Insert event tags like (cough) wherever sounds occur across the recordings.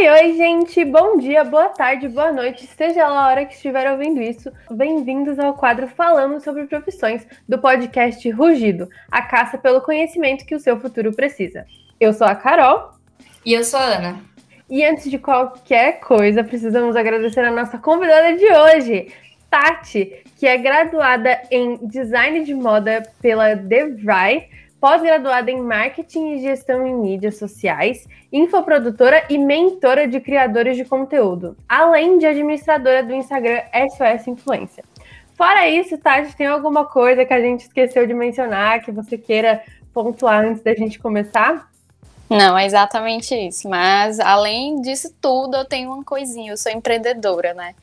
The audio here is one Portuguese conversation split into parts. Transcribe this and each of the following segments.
Oi, oi, gente! Bom dia, boa tarde, boa noite, seja lá a hora que estiver ouvindo isso. Bem-vindos ao quadro Falando sobre Profissões do podcast Rugido a caça pelo conhecimento que o seu futuro precisa. Eu sou a Carol. E eu sou a Ana. E antes de qualquer coisa, precisamos agradecer a nossa convidada de hoje, Tati, que é graduada em Design de Moda pela DeVry pós-graduada em Marketing e Gestão em Mídias Sociais, infoprodutora e mentora de criadores de conteúdo, além de administradora do Instagram SOS Influência. Fora isso, Tati, tem alguma coisa que a gente esqueceu de mencionar que você queira pontuar antes da gente começar? Não, é exatamente isso. Mas além disso tudo, eu tenho uma coisinha. Eu sou empreendedora, né?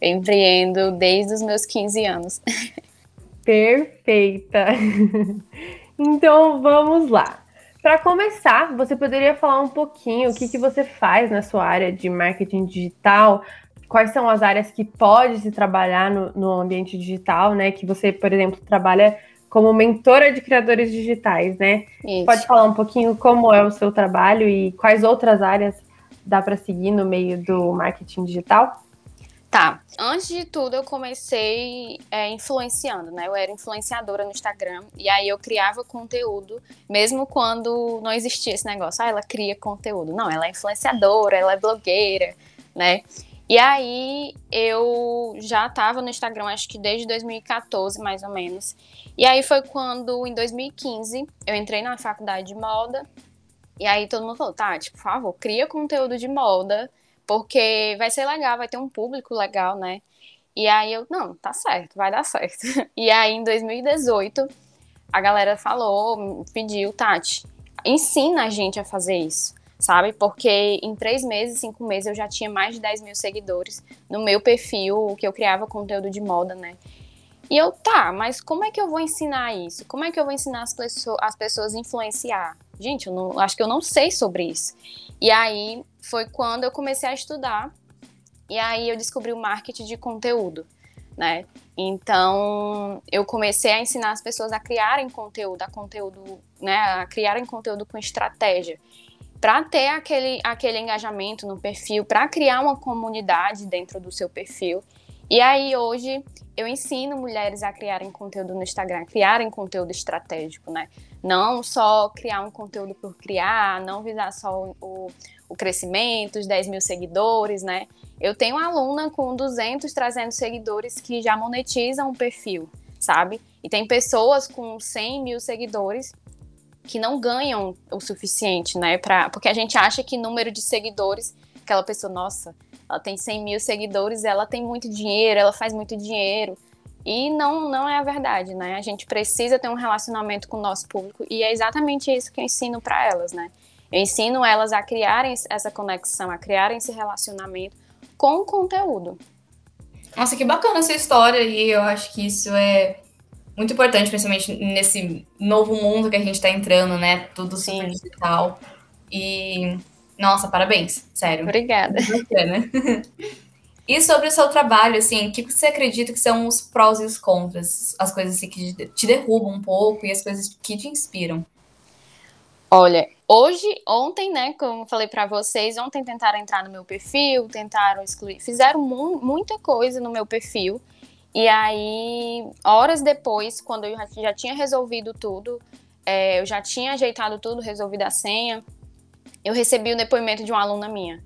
Eu empreendo desde os meus 15 anos. (laughs) Perfeita. (laughs) Então vamos lá. Para começar, você poderia falar um pouquinho o que, que você faz na sua área de marketing digital, quais são as áreas que pode se trabalhar no, no ambiente digital, né? Que você, por exemplo, trabalha como mentora de criadores digitais, né? Isso. Pode falar um pouquinho como é o seu trabalho e quais outras áreas dá para seguir no meio do marketing digital? Tá. Antes de tudo, eu comecei é, influenciando, né? Eu era influenciadora no Instagram e aí eu criava conteúdo, mesmo quando não existia esse negócio. Ah, ela cria conteúdo. Não, ela é influenciadora, ela é blogueira, né? E aí eu já estava no Instagram, acho que desde 2014, mais ou menos. E aí foi quando, em 2015, eu entrei na faculdade de moda. E aí todo mundo falou, tá, tipo, por favor, cria conteúdo de moda porque vai ser legal, vai ter um público legal, né? E aí eu, não, tá certo, vai dar certo. (laughs) E aí em 2018, a galera falou, pediu, Tati, ensina a gente a fazer isso, sabe? Porque em três meses, cinco meses, eu já tinha mais de 10 mil seguidores no meu perfil, que eu criava conteúdo de moda, né? E eu, tá, mas como é que eu vou ensinar isso? Como é que eu vou ensinar as, pessoas, as pessoas a influenciar? Gente, eu não, acho que eu não sei sobre isso. E aí foi quando eu comecei a estudar e aí eu descobri o marketing de conteúdo, né? Então eu comecei a ensinar as pessoas a criarem conteúdo, a conteúdo, né? A criarem conteúdo com estratégia para ter aquele, aquele engajamento no perfil, para criar uma comunidade dentro do seu perfil. E aí hoje eu ensino mulheres a criarem conteúdo no Instagram, criarem conteúdo estratégico, né? Não só criar um conteúdo por criar, não visar só o, o crescimento, os 10 mil seguidores, né? Eu tenho uma aluna com 200, 300 seguidores que já monetizam o perfil, sabe? E tem pessoas com 100 mil seguidores que não ganham o suficiente, né? Pra, porque a gente acha que número de seguidores, aquela pessoa, nossa, ela tem 100 mil seguidores, ela tem muito dinheiro, ela faz muito dinheiro. E não, não é a verdade, né? A gente precisa ter um relacionamento com o nosso público e é exatamente isso que eu ensino para elas, né? Eu ensino elas a criarem essa conexão, a criarem esse relacionamento com o conteúdo. Nossa, que bacana essa história e eu acho que isso é muito importante, principalmente nesse novo mundo que a gente está entrando, né? Tudo super Sim. digital. E, nossa, parabéns, sério. Obrigada. Bacana. (laughs) E sobre o seu trabalho, assim, o que você acredita que são os prós e os contras? As coisas assim, que te derrubam um pouco e as coisas que te inspiram? Olha, hoje, ontem, né, como falei para vocês, ontem tentaram entrar no meu perfil, tentaram excluir, fizeram mu muita coisa no meu perfil. E aí, horas depois, quando eu já, tinha resolvido tudo, é, eu já tinha ajeitado tudo, resolvido a senha, eu recebi o depoimento de uma aluna minha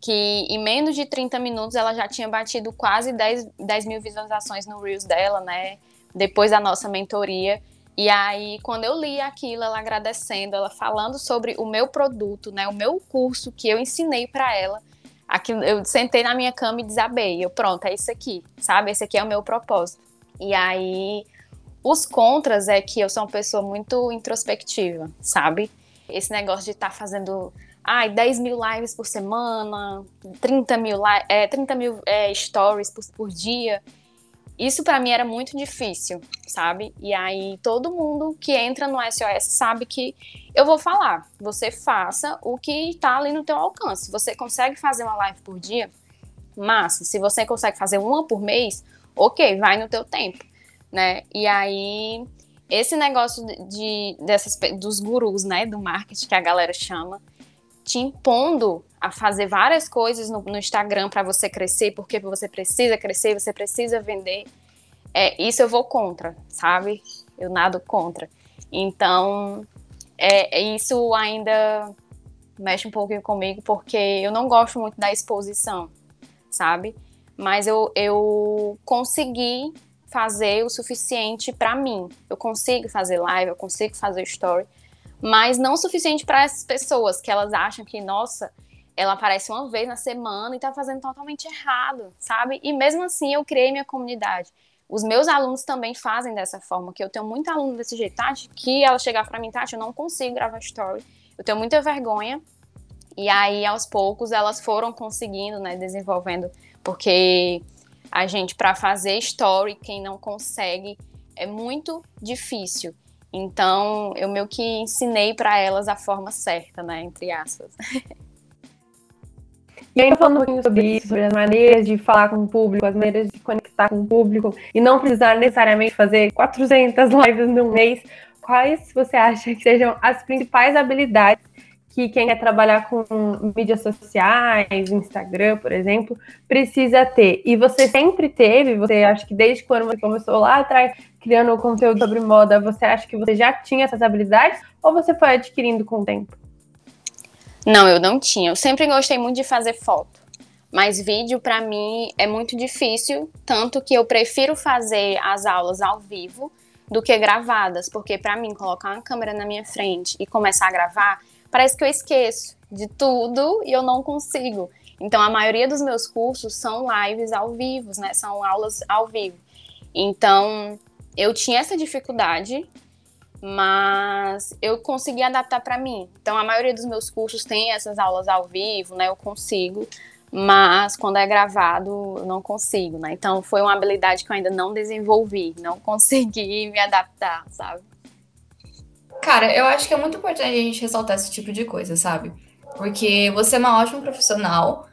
que em menos de 30 minutos ela já tinha batido quase 10, 10 mil visualizações no Reels dela, né? Depois da nossa mentoria. E aí, quando eu li aquilo, ela agradecendo, ela falando sobre o meu produto, né? O meu curso que eu ensinei para ela. Aquilo, eu sentei na minha cama e desabei. Eu, pronto, é isso aqui, sabe? Esse aqui é o meu propósito. E aí, os contras é que eu sou uma pessoa muito introspectiva, sabe? Esse negócio de estar tá fazendo ai, 10 mil lives por semana, 30 mil, é, 30 mil é, stories por, por dia. Isso para mim era muito difícil, sabe? E aí todo mundo que entra no SOS sabe que eu vou falar, você faça o que está ali no teu alcance. Você consegue fazer uma live por dia? Massa. Se você consegue fazer uma por mês, ok, vai no teu tempo, né? E aí esse negócio de, dessas dos gurus, né, do marketing que a galera chama, te impondo a fazer várias coisas no, no Instagram para você crescer, porque você precisa crescer, você precisa vender. É, isso eu vou contra, sabe? Eu nado contra. Então, é, é, isso ainda mexe um pouquinho comigo, porque eu não gosto muito da exposição, sabe? Mas eu, eu consegui fazer o suficiente para mim. Eu consigo fazer live, eu consigo fazer story, mas não o suficiente para essas pessoas que elas acham que, nossa, ela aparece uma vez na semana e tá fazendo totalmente errado, sabe? E mesmo assim eu criei minha comunidade. Os meus alunos também fazem dessa forma, que eu tenho muito aluno desse jeito, Tati, que ela chegar para mim, Tati, eu não consigo gravar story, eu tenho muita vergonha. E aí, aos poucos, elas foram conseguindo, né, desenvolvendo, porque a gente, para fazer story, quem não consegue, é muito difícil. Então, eu meio que ensinei para elas a forma certa, né, entre aspas. (laughs) E ainda falando um pouquinho sobre isso, sobre as maneiras de falar com o público, as maneiras de conectar com o público e não precisar necessariamente fazer 400 (laughs) lives num mês, quais você acha que sejam as principais habilidades que quem quer trabalhar com mídias sociais, Instagram, por exemplo, precisa ter? E você sempre teve, você acha que desde quando você começou lá atrás criando conteúdo sobre moda, você acha que você já tinha essas habilidades ou você foi adquirindo com o tempo? Não, eu não tinha. Eu sempre gostei muito de fazer foto. Mas vídeo para mim é muito difícil, tanto que eu prefiro fazer as aulas ao vivo do que gravadas, porque para mim colocar uma câmera na minha frente e começar a gravar, parece que eu esqueço de tudo e eu não consigo. Então a maioria dos meus cursos são lives ao vivo, né? São aulas ao vivo. Então eu tinha essa dificuldade mas eu consegui adaptar para mim. Então, a maioria dos meus cursos tem essas aulas ao vivo, né? Eu consigo, mas quando é gravado, eu não consigo, né? Então, foi uma habilidade que eu ainda não desenvolvi, não (laughs) consegui me adaptar, sabe? Cara, eu acho que é muito importante a gente ressaltar esse tipo de coisa, sabe? Porque você é uma ótima profissional,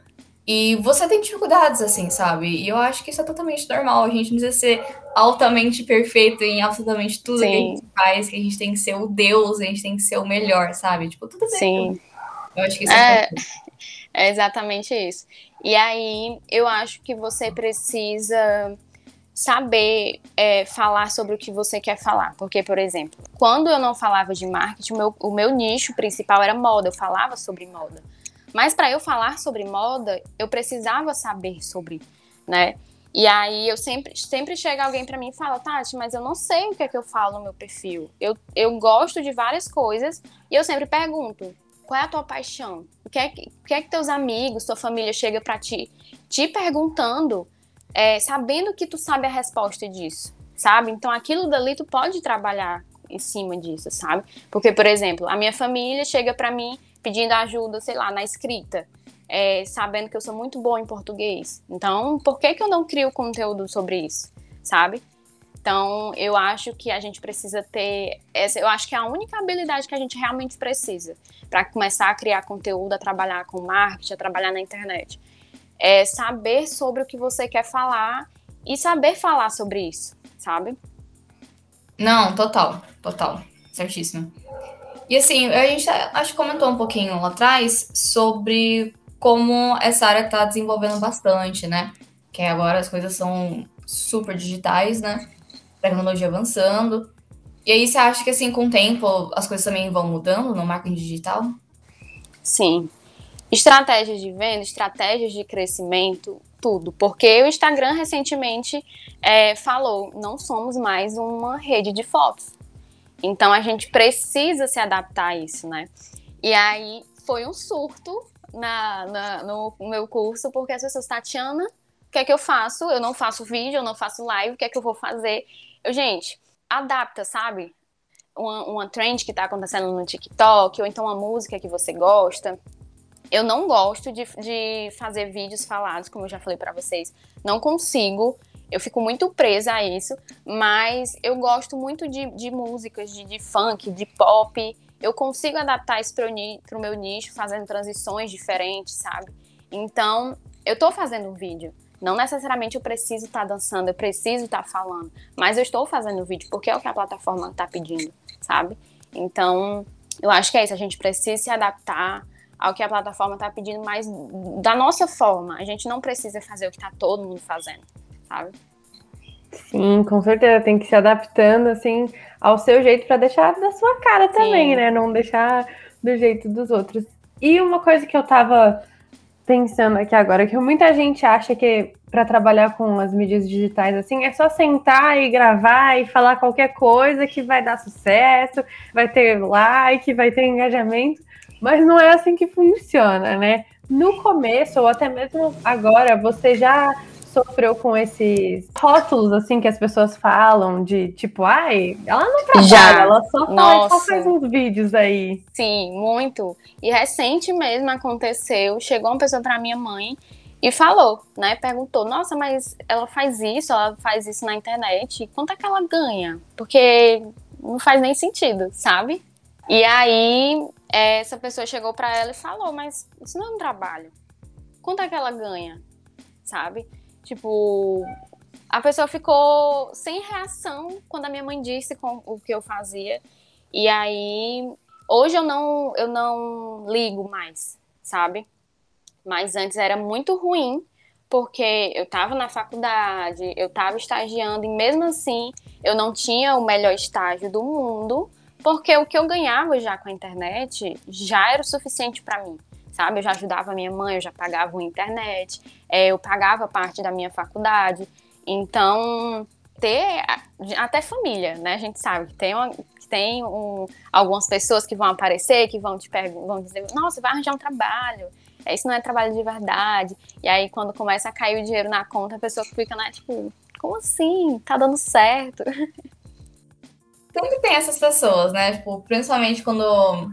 e você tem dificuldades, assim, sabe? E eu acho que isso é totalmente normal. A gente não precisa ser altamente perfeito em absolutamente tudo Sim. que a gente faz, que a gente tem que ser o Deus, a gente tem que ser o melhor, sabe? Tipo, tudo bem. Sim. Eu acho que isso é, é, é exatamente isso. E aí, eu acho que você precisa saber é, falar sobre o que você quer falar. Porque, por exemplo, quando eu não falava de marketing, o meu, o meu nicho principal era moda, eu falava sobre moda. Mas para eu falar sobre moda, eu precisava saber sobre, né? E aí eu sempre, sempre chega alguém para mim e fala, Tati, mas eu não sei o que é que eu falo no meu perfil. Eu, eu gosto de várias coisas e eu sempre pergunto, qual é a tua paixão? O que é que, o que, é que teus amigos, tua família chega para ti, te perguntando, é, sabendo que tu sabe a resposta disso, sabe? Então aquilo dali tu pode trabalhar em cima disso, sabe? Porque, por exemplo, a minha família chega para mim pedindo ajuda, sei lá, na escrita, é, sabendo que eu sou muito boa em português. Então, por que, que eu não crio conteúdo sobre isso, sabe? Então, eu acho que a gente precisa ter essa, eu acho que é a única habilidade que a gente realmente precisa para começar a criar conteúdo, a trabalhar com marketing, a trabalhar na internet. É saber sobre o que você quer falar e saber falar sobre isso, sabe? Não, total, total. Certíssimo. E assim, a gente acho que comentou um pouquinho lá atrás sobre como essa área está desenvolvendo bastante, né? Que agora as coisas são super digitais, né? Tecnologia avançando. E aí você acha que assim, com o tempo, as coisas também vão mudando no marketing digital? Sim. Estratégias de venda, estratégias de crescimento, tudo. Porque o Instagram recentemente é, falou, não somos mais uma rede de fotos então a gente precisa se adaptar a isso, né? E aí foi um surto na, na, no meu curso, porque as pessoas, Tatiana, o que é que eu faço? Eu não faço vídeo, eu não faço live, o que é que eu vou fazer? Eu, gente, adapta, sabe? Uma, uma trend que tá acontecendo no TikTok, ou então uma música que você gosta. Eu não gosto de, de fazer vídeos falados, como eu já falei para vocês. Não consigo. Eu fico muito presa a isso, mas eu gosto muito de, de músicas, de, de funk, de pop. Eu consigo adaptar isso para o meu nicho, fazendo transições diferentes, sabe? Então, eu estou fazendo um vídeo. Não necessariamente eu preciso estar tá dançando, eu preciso estar tá falando, mas eu estou fazendo o vídeo porque é o que a plataforma está pedindo, sabe? Então, eu acho que é isso, a gente precisa se adaptar ao que a plataforma está pedindo, mas da nossa forma. A gente não precisa fazer o que está todo mundo fazendo, sabe? Sim, com certeza. Tem que se adaptando assim ao seu jeito para deixar da sua cara também, Sim. né? Não deixar do jeito dos outros. E uma coisa que eu tava pensando aqui agora, que muita gente acha que para trabalhar com as mídias digitais assim, é só sentar e gravar e falar qualquer coisa que vai dar sucesso, vai ter like, vai ter engajamento, mas não é assim que funciona, né? No começo, ou até mesmo agora, você já sofreu com esses rótulos assim que as pessoas falam de tipo, ai, ela não trabalha, Já. ela só, faz, só faz uns vídeos aí. Sim, muito. E recente mesmo aconteceu, chegou uma pessoa para minha mãe e falou, né? Perguntou, nossa, mas ela faz isso, ela faz isso na internet, quanto é que ela ganha? Porque não faz nem sentido, sabe? E aí essa pessoa chegou para ela e falou, mas isso não é um trabalho. Quanto é que ela ganha? Sabe? Tipo, a pessoa ficou sem reação quando a minha mãe disse o que eu fazia. E aí, hoje eu não, eu não ligo mais, sabe? Mas antes era muito ruim, porque eu estava na faculdade, eu estava estagiando, e mesmo assim eu não tinha o melhor estágio do mundo, porque o que eu ganhava já com a internet já era o suficiente para mim sabe? Eu já ajudava a minha mãe, eu já pagava a internet, é, eu pagava parte da minha faculdade. Então, ter até família, né? A gente sabe que tem, uma, tem um, algumas pessoas que vão aparecer, que vão te vão dizer, nossa, vai arranjar um trabalho. Isso não é trabalho de verdade. E aí, quando começa a cair o dinheiro na conta, a pessoa fica, né, tipo, como assim? Tá dando certo? (laughs) Sempre tem essas pessoas, né? Tipo, principalmente quando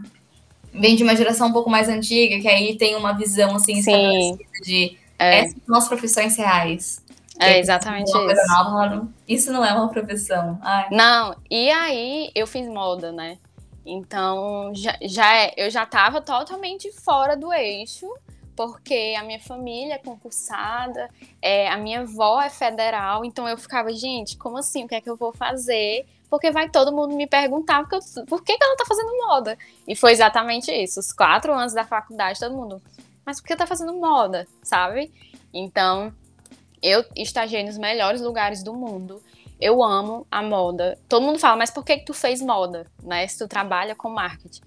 vem de uma geração um pouco mais antiga, que aí tem uma visão assim Sim. de é. essas são as profissões reais. É exatamente isso. Nova, isso não é uma profissão. Ai. Não, e aí eu fiz moda, né? Então já, já é, eu já estava totalmente fora do eixo, porque a minha família é concursada, é, a minha avó é federal, então eu ficava, gente, como assim? O que é que eu vou fazer porque vai todo mundo me perguntar porque eu, por que, que ela tá fazendo moda. E foi exatamente isso. Os quatro anos da faculdade, todo mundo, mas por que tá fazendo moda, sabe? Então, eu estagiei nos melhores lugares do mundo. Eu amo a moda. Todo mundo fala, mas por que, que tu fez moda, né? Se tu trabalha com marketing.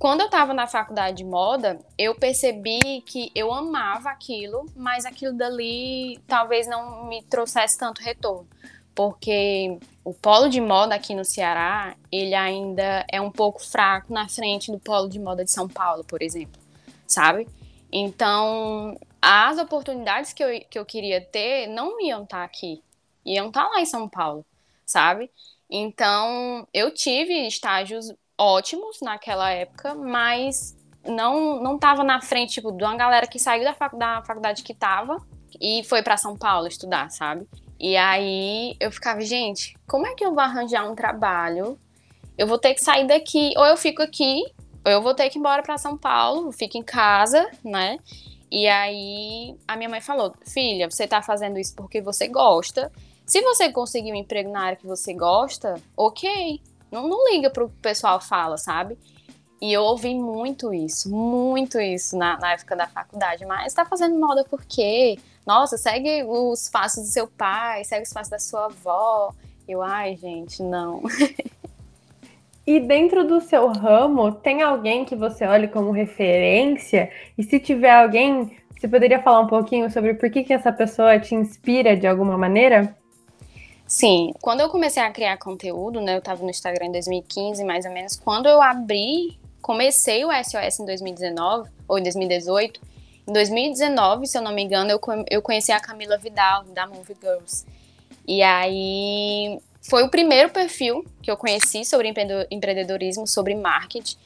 Quando eu estava na faculdade de moda, eu percebi que eu amava aquilo, mas aquilo dali talvez não me trouxesse tanto retorno porque o polo de moda aqui no Ceará, ele ainda é um pouco fraco na frente do polo de moda de São Paulo, por exemplo, sabe? Então, as oportunidades que eu, que eu queria ter não iam estar aqui, iam estar lá em São Paulo, sabe? Então, eu tive estágios ótimos naquela época, mas não não tava na frente tipo, de uma galera que saiu da, fac, da faculdade que tava e foi para São Paulo estudar, sabe? E aí eu ficava, gente, como é que eu vou arranjar um trabalho? Eu vou ter que sair daqui, ou eu fico aqui, ou eu vou ter que ir embora para São Paulo, fico em casa, né? E aí a minha mãe falou: "Filha, você tá fazendo isso porque você gosta. Se você conseguir um emprego na área que você gosta, OK. Não, não liga pro que o pessoal fala, sabe? E eu ouvi muito isso, muito isso na, na época da faculdade. Mas tá fazendo moda por quê? Nossa, segue os passos do seu pai, segue os passos da sua avó. Eu, ai, gente, não. (laughs) E dentro do seu ramo, tem alguém que você olhe como referência? E se tiver alguém, você poderia falar um pouquinho sobre por que, que essa pessoa te inspira de alguma maneira? Sim, quando eu comecei a criar conteúdo, né, eu estava no Instagram em 2015, mais ou menos, quando eu abri, comecei o SOS em 2019 ou em 2018, em 2019, se eu não me engano, eu, eu conheci a Camila Vidal, da Movie Girls. E aí foi o primeiro perfil que eu conheci sobre empreendedorismo, sobre marketing.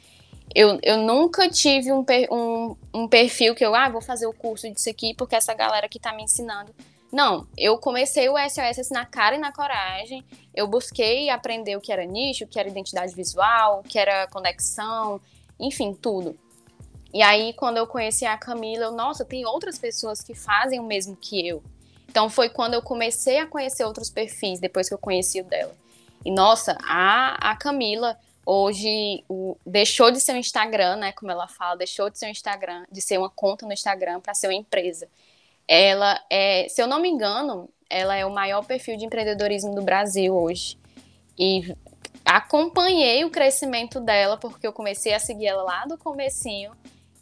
Eu, eu nunca tive um, um, um perfil que eu, ah, vou fazer o curso disso aqui porque essa galera que tá me ensinando. Não, eu comecei o SOS na cara e na coragem. Eu busquei aprender o que era nicho, o que era identidade visual, o que era conexão, enfim, tudo. E aí, quando eu conheci a Camila, eu, nossa, tem outras pessoas que fazem o mesmo que eu. Então, foi quando eu comecei a conhecer outros perfis, depois que eu conheci o dela. E, nossa, a, a Camila hoje o, deixou de ser um Instagram, né? Como ela fala, deixou de ser um Instagram, de ser uma conta no Instagram para ser uma empresa. Ela é, se eu não me engano, ela é o maior perfil de empreendedorismo do Brasil hoje. E acompanhei o crescimento dela porque eu comecei a seguir ela lá do comecinho.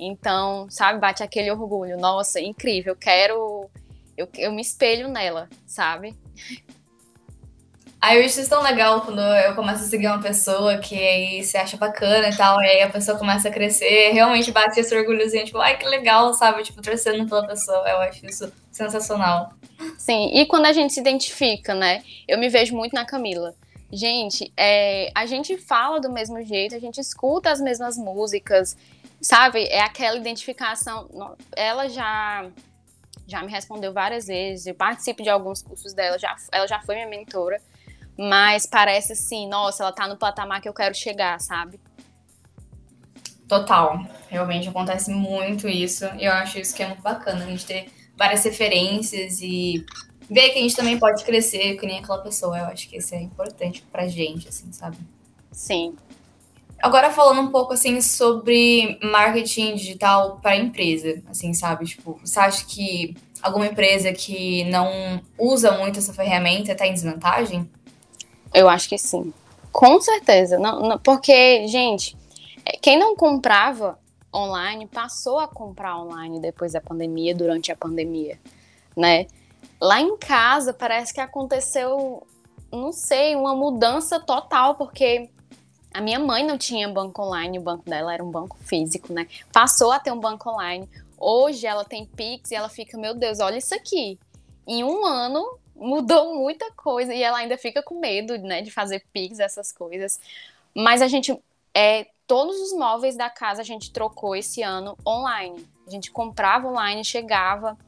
Então, sabe, bate aquele orgulho. Nossa, incrível, quero eu, eu me espelho nela, sabe? Aí eu acho tão legal quando eu começo a seguir uma pessoa que aí se acha bacana e tal, e aí a pessoa começa a crescer, realmente bate esse orgulhozinho, tipo, ai que legal, sabe? Tipo, torcendo pela pessoa. Eu acho isso sensacional. Sim, e quando a gente se identifica, né? Eu me vejo muito na Camila. Gente, é, a gente fala do mesmo jeito, a gente escuta as mesmas músicas, sabe? É aquela identificação. Ela já já me respondeu várias vezes, eu participo de alguns cursos dela, já, ela já foi minha mentora. Mas parece assim, nossa, ela tá no patamar que eu quero chegar, sabe? Total. Realmente acontece muito isso. E eu acho isso que é muito bacana, a gente ter várias referências e ver que a gente também pode crescer que nem aquela pessoa. Eu acho que isso é importante pra gente, assim, sabe? Sim. Agora falando um pouco assim sobre marketing digital para empresa, assim, sabe? Tipo, você acha que alguma empresa que não usa muito essa ferramenta está em desvantagem? Eu acho que sim. Com certeza. Não, não, porque, gente, é, quem não comprava online passou a comprar online depois da pandemia, durante a pandemia, né? Lá em casa parece que aconteceu, não sei, uma mudança total, porque a minha mãe não tinha banco online, o banco dela era um banco físico, né? Passou a ter um banco online. Hoje ela tem Pix e ela fica, meu Deus, olha isso aqui. Em um ano mudou muita coisa e ela ainda fica com medo, né, de fazer Pix, essas coisas. Mas a gente, é, todos os móveis da casa a gente trocou esse ano online. A gente comprava online, chegava.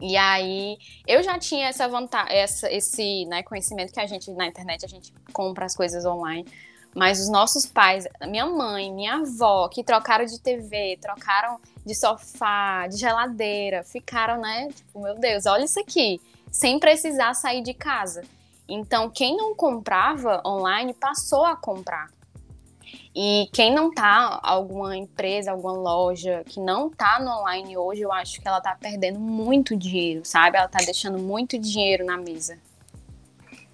E aí, eu já tinha essa vantagem, essa, esse né, conhecimento que a gente, na internet, a gente compra as coisas online. Mas os nossos pais, minha mãe, minha avó, que trocaram de TV, trocaram de sofá, de geladeira, ficaram, né? Tipo, meu Deus, olha isso aqui sem precisar sair de casa. Então, quem não comprava online passou a comprar. E quem não tá, alguma empresa, alguma loja que não tá no online hoje, eu acho que ela tá perdendo muito dinheiro, sabe? Ela tá deixando muito dinheiro na mesa.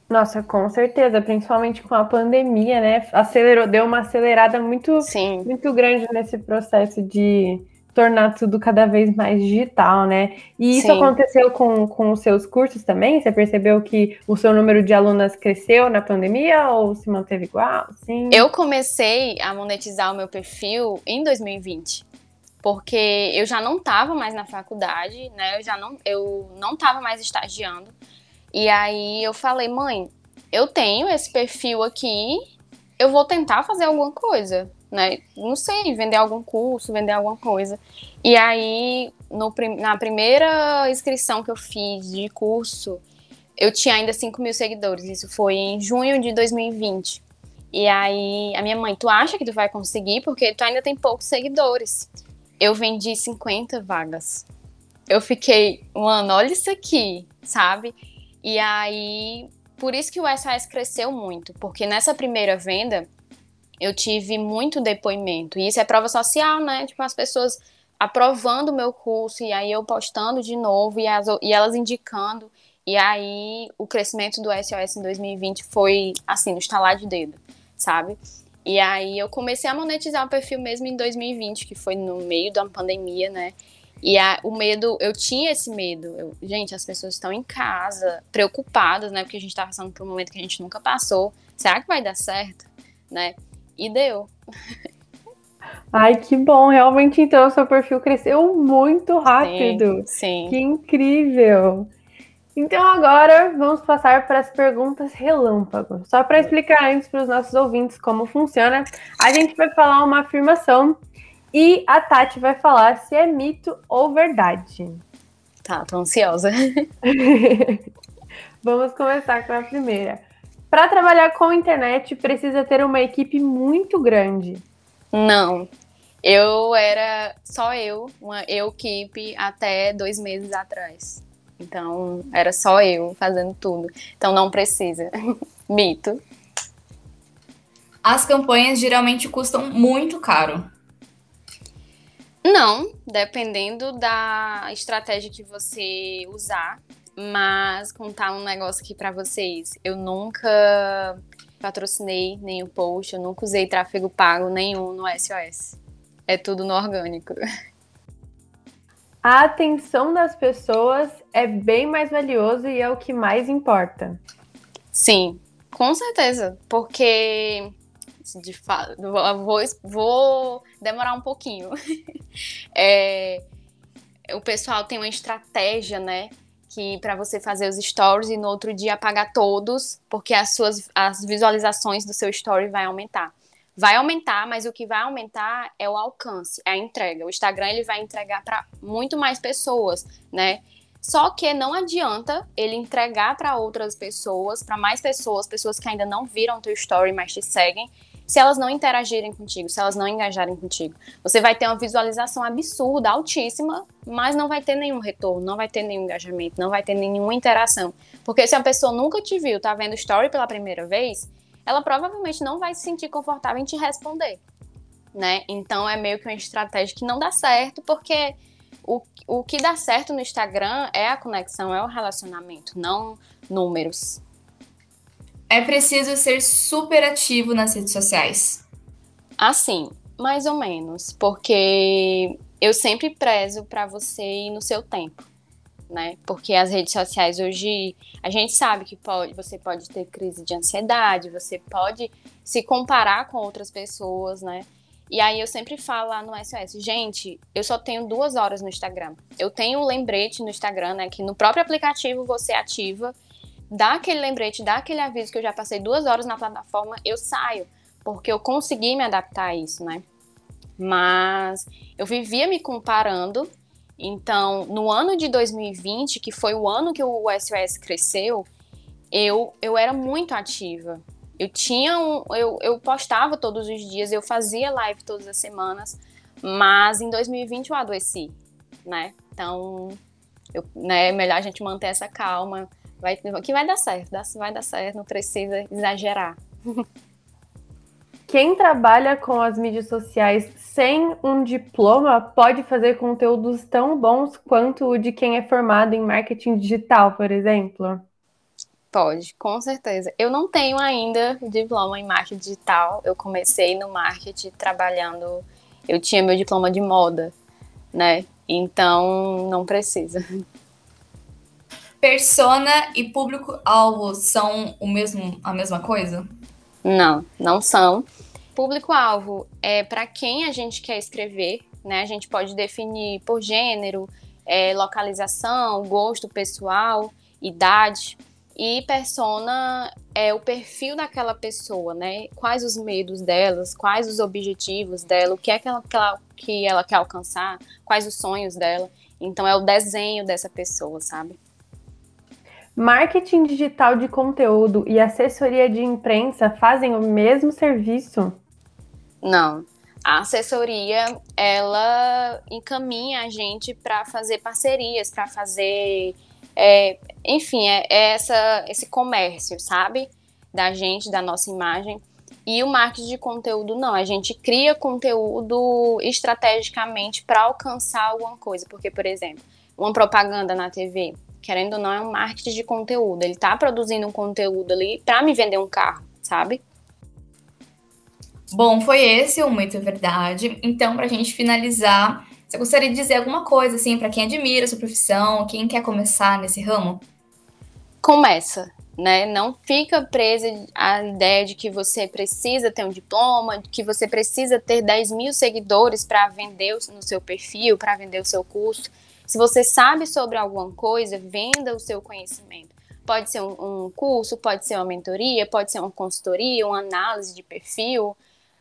Nossa, com certeza, principalmente com a pandemia, né? Acelerou, deu uma acelerada muito, Sim. muito grande nesse processo de tornar tudo cada vez mais digital, né? E isso Sim. aconteceu com, com os seus cursos também? Você percebeu que o seu número de alunas cresceu na pandemia ou se manteve igual? Sim. Eu comecei a monetizar o meu perfil em 2020 porque eu já não estava mais na faculdade, né? Eu já não, eu não estava mais estagiando. E aí eu falei, mãe, eu tenho esse perfil aqui, eu vou tentar fazer alguma coisa né? Não sei, vender algum curso, vender alguma coisa. E aí, no, na primeira inscrição que eu fiz de curso, eu tinha ainda 5 mil seguidores. Isso foi em junho de 2020. E aí, a minha mãe, tu acha que tu vai conseguir? Porque tu ainda tem poucos seguidores. Eu vendi 50 vagas. Eu fiquei, mano, olha isso aqui, sabe? E aí, por isso que o SAS cresceu muito. Porque nessa primeira venda, eu tive muito depoimento. E isso é prova social, né? Tipo, as pessoas aprovando o meu curso e aí eu postando de novo e, as, e elas indicando. E aí o crescimento do SOS em 2020 foi assim, no estalar de dedo, sabe? E aí eu comecei a monetizar o perfil mesmo em 2020, que foi no meio da pandemia, né? E a, o medo, eu tinha esse medo. Eu, gente, as pessoas estão em casa, preocupadas, né? Porque a gente tá passando por um momento que a gente nunca passou. Será que vai dar certo? Né? E deu. Ai, que bom. Realmente, então, o seu perfil cresceu muito rápido. Sim. sim. Que incrível. Então, agora vamos passar para as perguntas relâmpago. Só para explicar antes para os nossos ouvintes como funciona, a gente vai falar uma afirmação e a Tati vai falar se é mito ou verdade. Tá, tô ansiosa. (laughs) vamos começar com a primeira. Para trabalhar com internet, precisa ter uma equipe muito grande. Não. Eu era só eu, uma eu equipe até dois meses atrás. Então, era só eu fazendo tudo. Então, não precisa. (laughs) Mito. as campanhas geralmente custam muito caro. Não, dependendo da estratégia que você usar. Mas contar um negócio aqui para vocês. Eu nunca patrocinei nenhum post, eu nunca usei tráfego pago nenhum no SOS. É tudo no orgânico. A atenção das pessoas é bem mais valioso e é o que mais importa. Sim, com certeza. Porque de fato, vou, vou demorar um pouquinho. (laughs) É, o pessoal tem uma estratégia, né? Que para você fazer os stories e no outro dia apagar todos, porque as suas as visualizações do seu story vai aumentar. Vai aumentar, mas o que vai aumentar é o alcance, é a entrega. O Instagram ele vai entregar para muito mais pessoas, né? Só que não adianta ele entregar para outras pessoas, para mais pessoas, pessoas que ainda não viram teu story, mas te seguem, se elas não interagirem contigo, se elas não engajarem contigo. Você vai ter uma visualização absurda, altíssima, mas não vai ter nenhum retorno, não vai ter nenhum engajamento, não vai ter nenhuma interação. Porque se a pessoa nunca te viu, tá vendo story pela primeira vez, ela provavelmente não vai se sentir confortável em te responder. Né? Então é meio que uma estratégia que não dá certo, porque o, o que dá certo no Instagram é a conexão, é o relacionamento, não números. É preciso ser super ativo nas redes sociais. Assim, mais ou menos, porque eu sempre prezo para você ir no seu tempo, né? Porque as redes sociais hoje, a gente sabe que pode, você pode ter crise de ansiedade, você pode se comparar com outras pessoas, né? E aí eu sempre falo lá no SOS, gente, eu só tenho duas horas no Instagram. Eu tenho um lembrete no Instagram, né? Que no próprio aplicativo você ativa dá aquele lembrete, dá aquele aviso que eu já passei duas horas na plataforma, eu saio, porque eu consegui me adaptar a isso, né? Mas eu vivia me comparando. Então, no ano de 2020, que foi o ano que o SOS cresceu, eu, eu era muito ativa. Eu tinha um, eu, eu postava todos os dias, eu fazia live todas as semanas, mas em 2020 eu adoeci, né? Então, né, é melhor a gente manter essa calma, Vai, que vai dar certo, vai dar certo, não precisa exagerar. Quem trabalha com as mídias sociais sem um diploma pode fazer conteúdos tão bons quanto o de quem é formado em marketing digital, por exemplo? Pode, com certeza. Eu não tenho ainda diploma em marketing digital. Eu comecei no marketing trabalhando. Eu tinha meu diploma de moda, né? Então não precisa. Persona e público-alvo são o mesmo, a mesma coisa? Não, não são. Público-alvo é para quem a gente quer escrever, né? A gente pode definir por gênero, é, localização, gosto pessoal, idade. E persona é o perfil daquela pessoa, né? Quais os medos delas, quais os objetivos dela, o que é que ela, que ela, que ela quer alcançar, quais os sonhos dela. Então é o desenho dessa pessoa, sabe? Marketing digital de conteúdo e assessoria de imprensa fazem o mesmo serviço? Não. A assessoria, ela encaminha a gente para fazer parcerias, para fazer, é, enfim, é, é essa, esse comércio, sabe? Da gente, da nossa imagem. E o marketing de conteúdo não, a gente cria conteúdo estrategicamente para alcançar alguma coisa. Porque, por exemplo, uma propaganda na TV, querendo ou não, é um marketing de conteúdo. Ele tá produzindo um conteúdo ali para me vender um carro, sabe? Bom, foi esse o Muito Verdade. Então, para a gente finalizar, você gostaria de dizer alguma coisa, assim, para quem admira a sua profissão, quem quer começar nesse ramo? Começa, né? Não fica presa à ideia de que você precisa ter um diploma, que você precisa ter 10 mil seguidores para vender no seu perfil, para vender o seu curso. Se você sabe sobre alguma coisa, venda o seu conhecimento. Pode ser um, um curso, pode ser uma mentoria, pode ser uma consultoria, uma análise de perfil,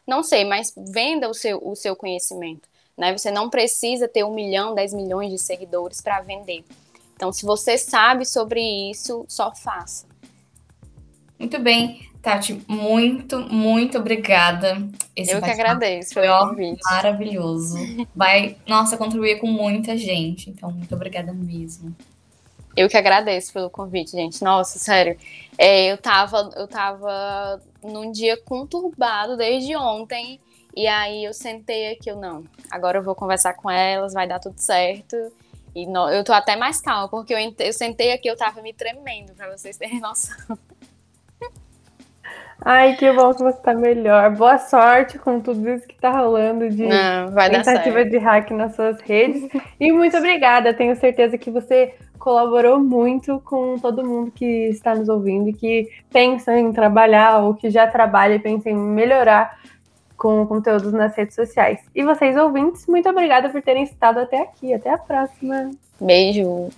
não sei, mas venda o seu, o seu conhecimento. Né? Você não precisa ter um milhão, dez milhões de seguidores para vender. Então, se você sabe sobre isso, só faça. Muito bem. Tati, muito, muito obrigada. Esse Eu que agradeço foi ó, maravilhoso. (laughs) Vai, nossa, contribuir com muita gente. Então, muito obrigada mesmo. Eu que agradeço pelo convite, gente. Nossa, sério. É, eu, tava, eu tava num dia conturbado desde ontem. E aí eu sentei aqui, eu não. Agora eu vou conversar com elas, vai dar tudo certo. E eu tô até mais calma, porque eu, eu sentei aqui, eu tava me tremendo, pra vocês terem (laughs) noção. Ai, que bom que você tá melhor. Boa sorte com tudo isso que tá rolando de Não, tentativa de hack nas suas redes. e muito obrigada. Tenho certeza que você colaborou muito com todo mundo que está nos ouvindo e que pensa em trabalhar ou que já trabalha e pensa em melhorar com conteúdos nas redes sociais. E vocês ouvintes, muito obrigada por terem estado até aqui. Até a próxima. Beijo.